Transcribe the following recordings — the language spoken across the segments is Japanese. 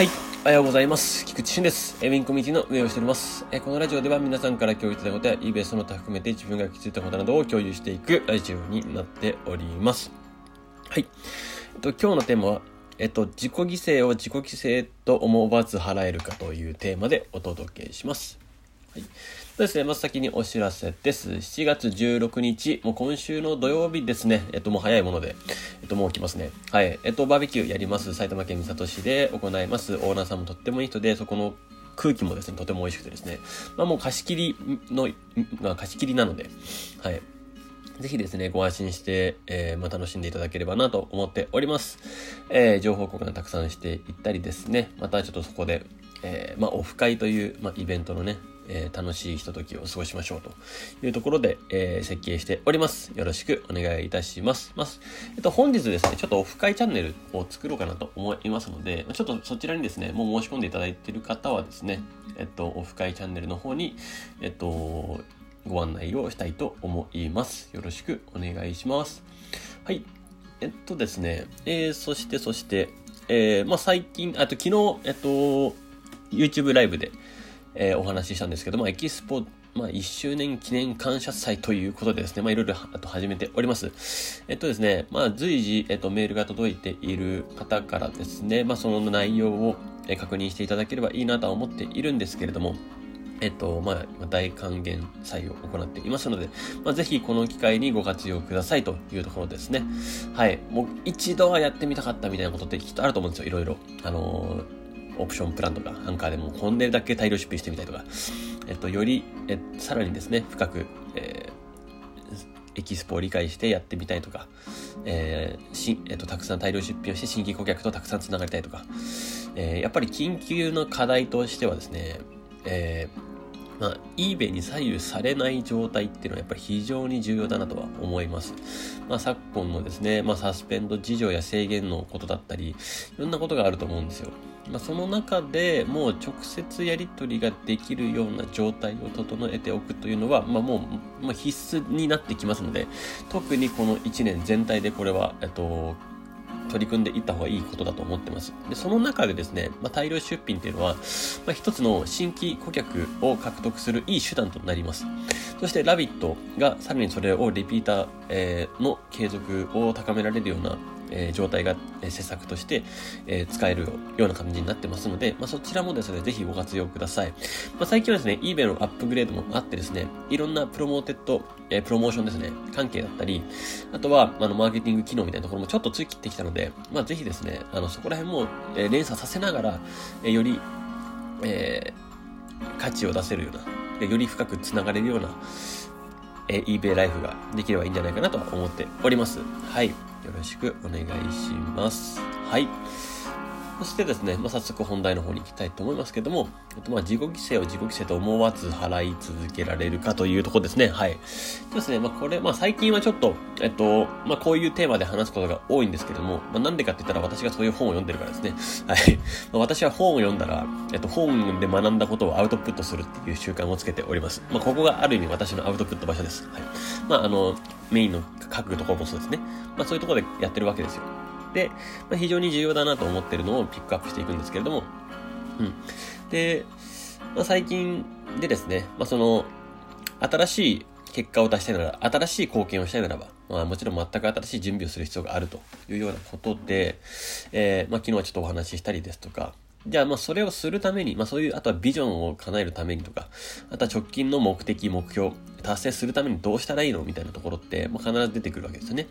はい。おはようございます。菊池俊です。えウィンコミュニティの運営をしております。えこのラジオでは皆さんから共有いただいたことや eBay その他含めて自分が気づいたことなどを共有していくラジオになっております。はい。えっと、今日のテーマは、えっと、自己犠牲を自己犠牲と思わず払えるかというテーマでお届けします。はい。そうですね、まず先にお知らせです。7月16日、もう今週の土曜日ですね、えっと、もう早いもので、えっと、もう来ますね。はい。えっと、バーベキューやります、埼玉県三郷市で行います。オーナーさんもとってもいい人で、そこの空気もですね、とても美味しくてですね、まあもう貸し切りの、まあ貸し切りなので、はい。ぜひですね、ご安心して、えーまあ、楽しんでいただければなと思っております。えー情報交換たくさんしていったりですね、またちょっとそこで、えーまあ、オフ会という、まあ、イベントのね、えー楽しいひとときを過ごしましょうというところで、えー設計しております。よろしくお願いいたします。まあ、えっと、本日ですね、ちょっとオフ会チャンネルを作ろうかなと思いますので、ちょっとそちらにですね、もう申し込んでいただいている方はですね、えっと、オフ会チャンネルの方に、えっと、ご案内をしたいと思います。よろしくお願いします。はい。えっとですね、えー、そしてそして、えー、まあ最近、あと昨日、えっと、YouTube ライブで、えーお話ししたんですけども、エキスポ、まあ、1周年記念感謝祭ということでですね、まあ、いろいろあと始めております。えっとですね、まあ、随時、えっと、メールが届いている方からですね、まあ、その内容を確認していただければいいなとは思っているんですけれども、えっと、まあ、大還元祭を行っていますので、まあ、ぜひこの機会にご活用くださいというところですね。はい。もう一度はやってみたかったみたいなことってきっとあると思うんですよ、いろいろ。あのーオプションプランとか、アンカーでもこんでだけ大量出品してみたいとか、えっと、より、えさらにですね、深く、えーエキスポを理解してやってみたいとか、えーしえっと、たくさん大量出品をして新規顧客とたくさんつながりたいとか、えーやっぱり緊急の課題としてはですね、えーまあ、eBay に左右されない状態っていうのはやっぱり非常に重要だなとは思います。まあ、昨今のですね、まあ、サスペンド事情や制限のことだったり、いろんなことがあると思うんですよ。まあ、その中でもう直接やり取りができるような状態を整えておくというのは、まあ、もう、まあ、必須になってきますので、特にこの1年全体でこれは、えっと、取り組んでいった方がいいことだと思ってます。で、その中でですね、まあ、大量出品っていうのは、まあ、一つの新規顧客を獲得するいい手段となります。そして、ラビットがさらにそれをリピーター、えーの継続を高められるような、えー状態が、えー施策として、えー使えるような感じになってますので、まあ、そちらもですね、ぜひご活用ください。まあ、最近はですね、eBay のアップグレードもあってですね、いろんな promoted、えープロモーションですね、関係だったり、あとは、あの、マーケティング機能みたいなところもちょっとついてきたので、まあ、ぜひですね、あの、そこら辺も、えー連鎖させながら、えーより、えー価値を出せるような、より深くつながれるような、えー eBay ライフができればいいんじゃないかなとは思っております。はい。よろしくお願いします。はい。そしてですね、まあ、早速本題の方に行きたいと思いますけども、えっと、まあ、自己犠牲を自己犠牲と思わず払い続けられるかというとこですね。はい。そうですね、まあ、これ、まあ、最近はちょっと、えっと、まあ、こういうテーマで話すことが多いんですけども、まあ、なんでかって言ったら私がそういう本を読んでるからですね。はい。まあ、私は本を読んだら、えっと、本で学んだことをアウトプットするっていう習慣をつけております。まあ、ここがある意味私のアウトプット場所です。はい。まあ、あの、メインの書くところもそうですね。まあ、そういうところでやってるわけですよ。で、まあ、非常に重要だなと思ってるのをピックアップしていくんですけれども、うん。で、まあ、最近でですね、まあ、その、新しい結果を出したいなら、新しい貢献をしたいならば、まあ、もちろん全く新しい準備をする必要があるというようなことで、えーまあ、昨日はちょっとお話ししたりですとか、じゃあ、まあ、それをするために、まあ、そういう、あとはビジョンを叶えるためにとか、あとは直近の目的、目標、達成するためにどうしたらいいのみたいなところって、まあ、必ず出てくるわけですよね。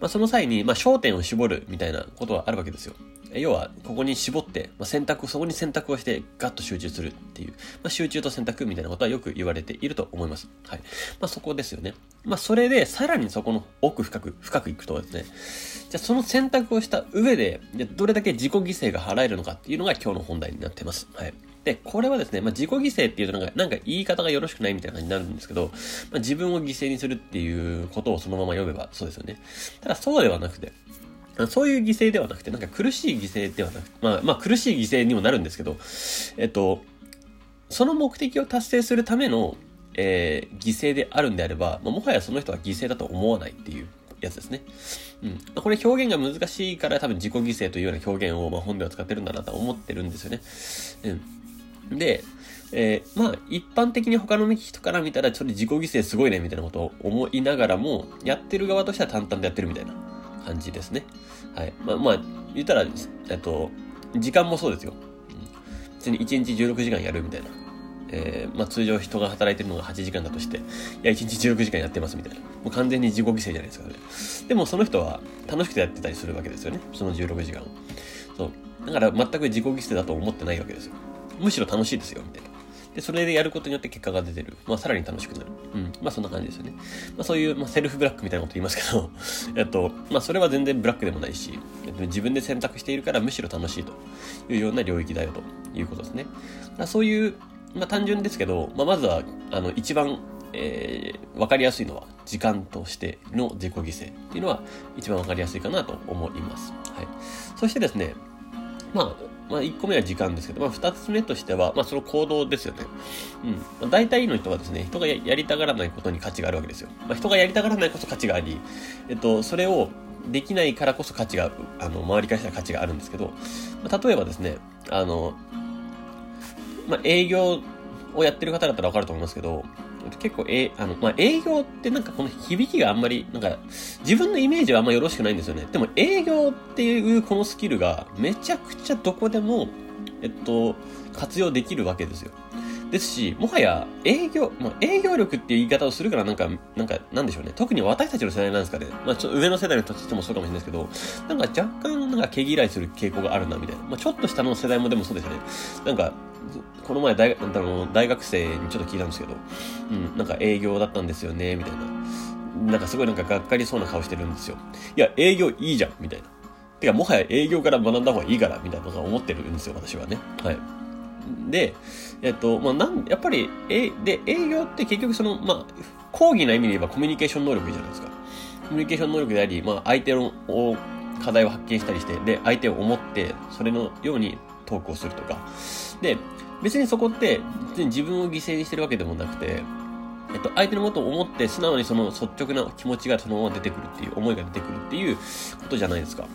まあ、その際に、まあ、焦点を絞るみたいなことはあるわけですよ。要は、ここに絞って、まあ、選択、そこに選択をして、ガッと集中するっていう、まあ、集中と選択みたいなことはよく言われていると思います。はい。まあ、そこですよね。まあ、それで、さらにそこの奥深く、深くいくとですね、じゃその選択をした上で、じゃどれだけ自己犠牲が払えるのかっていうのが今日の本題になってます。はい。で、これはですね、まあ、自己犠牲っていうとなんか、なんか言い方がよろしくないみたいな感じになるんですけど、まあ、自分を犠牲にするっていうことをそのまま読めばそうですよね。ただそうではなくて、そういう犠牲ではなくて、なんか苦しい犠牲ではなくて、まあ、まあ苦しい犠牲にもなるんですけど、えっと、その目的を達成するための、えー犠牲であるんであれば、まあ、もはやその人は犠牲だと思わないっていうやつですね。うん。これ表現が難しいから多分自己犠牲というような表現を、まあ、本では使ってるんだなと思ってるんですよね。うん。で、えー、まあ、一般的に他の人から見たら、ちょっと自己犠牲すごいね、みたいなことを思いながらも、やってる側としては淡々とやってるみたいな感じですね。はい。まあ、まあ、言ったら、えっと、時間もそうですよ。うん、別に1日16時間やるみたいな。えー、まあ、通常人が働いてるのが8時間だとして、いや、1日16時間やってますみたいな。もう完全に自己犠牲じゃないですか、ね。でもその人は楽しくてやってたりするわけですよね。その16時間を。そう。だから全く自己犠牲だと思ってないわけですよ。むしろ楽しいですよ、みたいな。で、それでやることによって結果が出てる。まあ、さらに楽しくなる。うん。まあ、そんな感じですよね。まあ、そういう、まあ、セルフブラックみたいなこと言いますけど、えっと、まあ、それは全然ブラックでもないし、自分で選択しているからむしろ楽しいというような領域だよということですね。まそういう、まあ、単純ですけど、まあ、まずは、あの、一番、えー、わかりやすいのは、時間としての自己犠牲っていうのは、一番わかりやすいかなと思います。はい。そしてですね、まあ、まあ、1個目は時間ですけど、まあ、2つ目としては、まあ、その行動ですよね。うん。まあ、大体の人はですね、人がやりたがらないことに価値があるわけですよ。まあ、人がやりたがらないこそ価値があり、えっと、それをできないからこそ価値が、あの、周りからしたら価値があるんですけど、まあ、例えばですね、あの、まあ、営業をやってる方だったらわかると思いますけど、結構、え、あの、まあ、営業ってなんかこの響きがあんまり、なんか、自分のイメージはあんまよろしくないんですよね。でも、営業っていうこのスキルが、めちゃくちゃどこでも、えっと、活用できるわけですよ。ですし、もはや営業、まあ、営業力っていう言い方をするからなんか、なんか、なんでしょうね。特に私たちの世代なんですかね。まあ、ちょ上の世代の人としてもそうかもしれないですけど、なんか若干なんか毛嫌いする傾向があるな、みたいな。まあ、ちょっと下の世代もでもそうですよね。なんか、この前大あの大学生にちょっと聞いたんですけど、うん、なんか営業だったんですよね、みたいな。なんかすごいなんかがっかりそうな顔してるんですよ。いや、営業いいじゃん、みたいな。てか、もはや営業から学んだ方がいいから、みたいなのが思ってるんですよ、私はね。はい。で、えっと、まあ、なん、やっぱり、え、で、営業って結局その、まあ、講義な意味で言えばコミュニケーション能力じゃないですか。コミュニケーション能力であり、まあ、相手の課題を発見したりして、で、相手を思って、それのようにトークをするとか。で、別にそこって、別に自分を犠牲にしてるわけでもなくて、えっと、相手のことを思って素直にその率直な気持ちがそのまま出てくるっていう、思いが出てくるっていうことじゃないですか。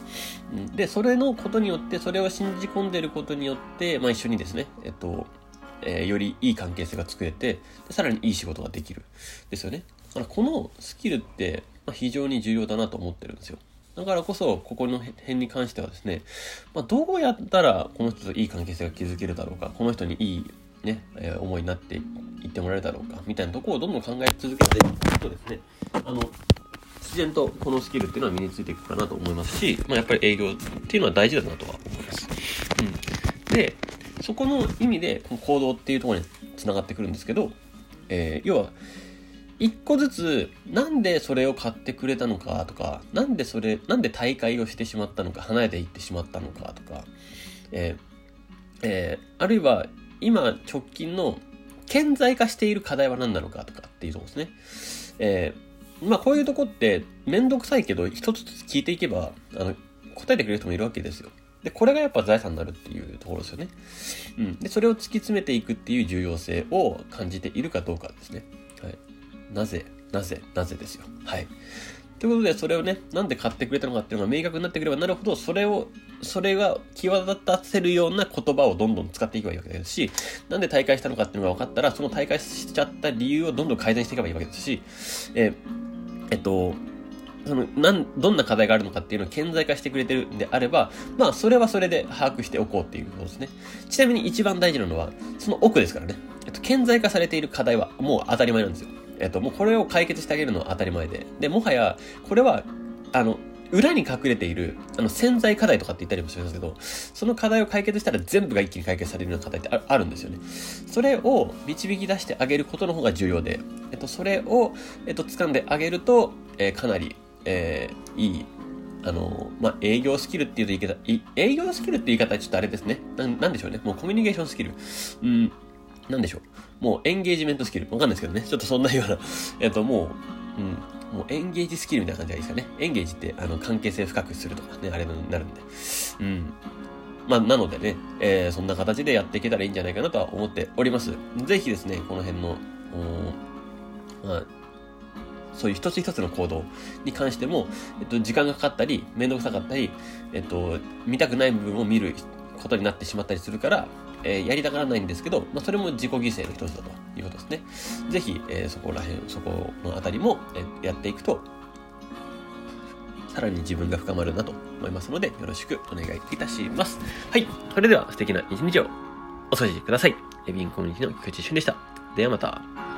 で、それのことによって、それを信じ込んでることによって、まあ一緒にですね、えっと、えー、よりいい関係性が作れてさらにいい仕事ができる。ですよね。だからこのスキルって、まあ、非常に重要だなと思ってるんですよ。だからこそ、ここの辺に関してはですね、まあ、どうやったらこの人といい関係性が築けるだろうか、この人にいいね、えー、思いになっていってもらえるだろうか、みたいなところをどんどん考え続けていくとですね、あの、自然とこのスキルっていうのは身についていくかなと思いますし、まあ、やっぱり営業っていうのは大事だなとは思います。うん。で、そこの意味で、この行動っていうところに繋がってくるんですけど、えー、要は、一個ずつ、なんでそれを買ってくれたのかとか、なんでそれ、なんで大会をしてしまったのか、離れていってしまったのかとか、えー、えー、あるいは、今、直近の、顕在化している課題は何なのかとかっていうとこですね。えー、まあ、こういうとこって、めんどくさいけど、一つずつ聞いていけば、あの、答えてくれる人もいるわけですよ。で、これがやっぱ財産になるっていうところですよね。うん。で、それを突き詰めていくっていう重要性を感じているかどうかですね。はい。なぜ、なぜ、なぜですよ。はい。ということで、それをね、なんで買ってくれたのかっていうのが明確になってくればなるほど、それを、それが際立たせるような言葉をどんどん使っていけばいいわけですし、なんで大会したのかっていうのが分かったら、その大会しちゃった理由をどんどん改善していけばいいわけですし、ええっと、その、なん、どんな課題があるのかっていうのを顕在化してくれてるんであれば、まあ、それはそれで把握しておこうっていうことですね。ちなみに一番大事なのは、その奥ですからね。えっと、顕在化されている課題はもう当たり前なんですよ。えっと、もうこれを解決してあげるのは当たり前で。で、もはや、これは、あの、裏に隠れている、あの、潜在課題とかって言ったりもしますけど、その課題を解決したら全部が一気に解決されるような課題ってあるんですよね。それを導き出してあげることの方が重要で、えっと、それを、えっと、掴んであげると、えー、かなり、えー、いい、あの、まあ、営業スキルっていう言い方、営業スキルって言い方はちょっとあれですね。ななんでしょうね。もうコミュニケーションスキル。うん、なんでしょう？もうエンゲージメントスキル。わかんないですけどね。ちょっとそんなような、えっと、もう、うん、もうエンゲージスキルみたいな感じがいいですかね。エンゲージって、あの、関係性深くするとかね、あれになるんで。うん。まあ、なのでね、えー、そんな形でやっていけたらいいんじゃないかなとは思っております。ぜひですね、この辺の、まあ、そういう一つ一つの行動に関しても、えっと、時間がかかったり、めんどくさかったり、えっと、見たくない部分を見ることになってしまったりするから、えー、やりたがらないんですけど、まあ、それも自己犠牲の一つだということですね。ぜひ、えー、そこら辺、そこのあたりも、えー、やっていくと、さらに自分が深まるなと思いますので、よろしくお願いいたします。はい。それでは素敵な一日をお過ごしください。エビンコミュニティの菊池俊でした。ではまた。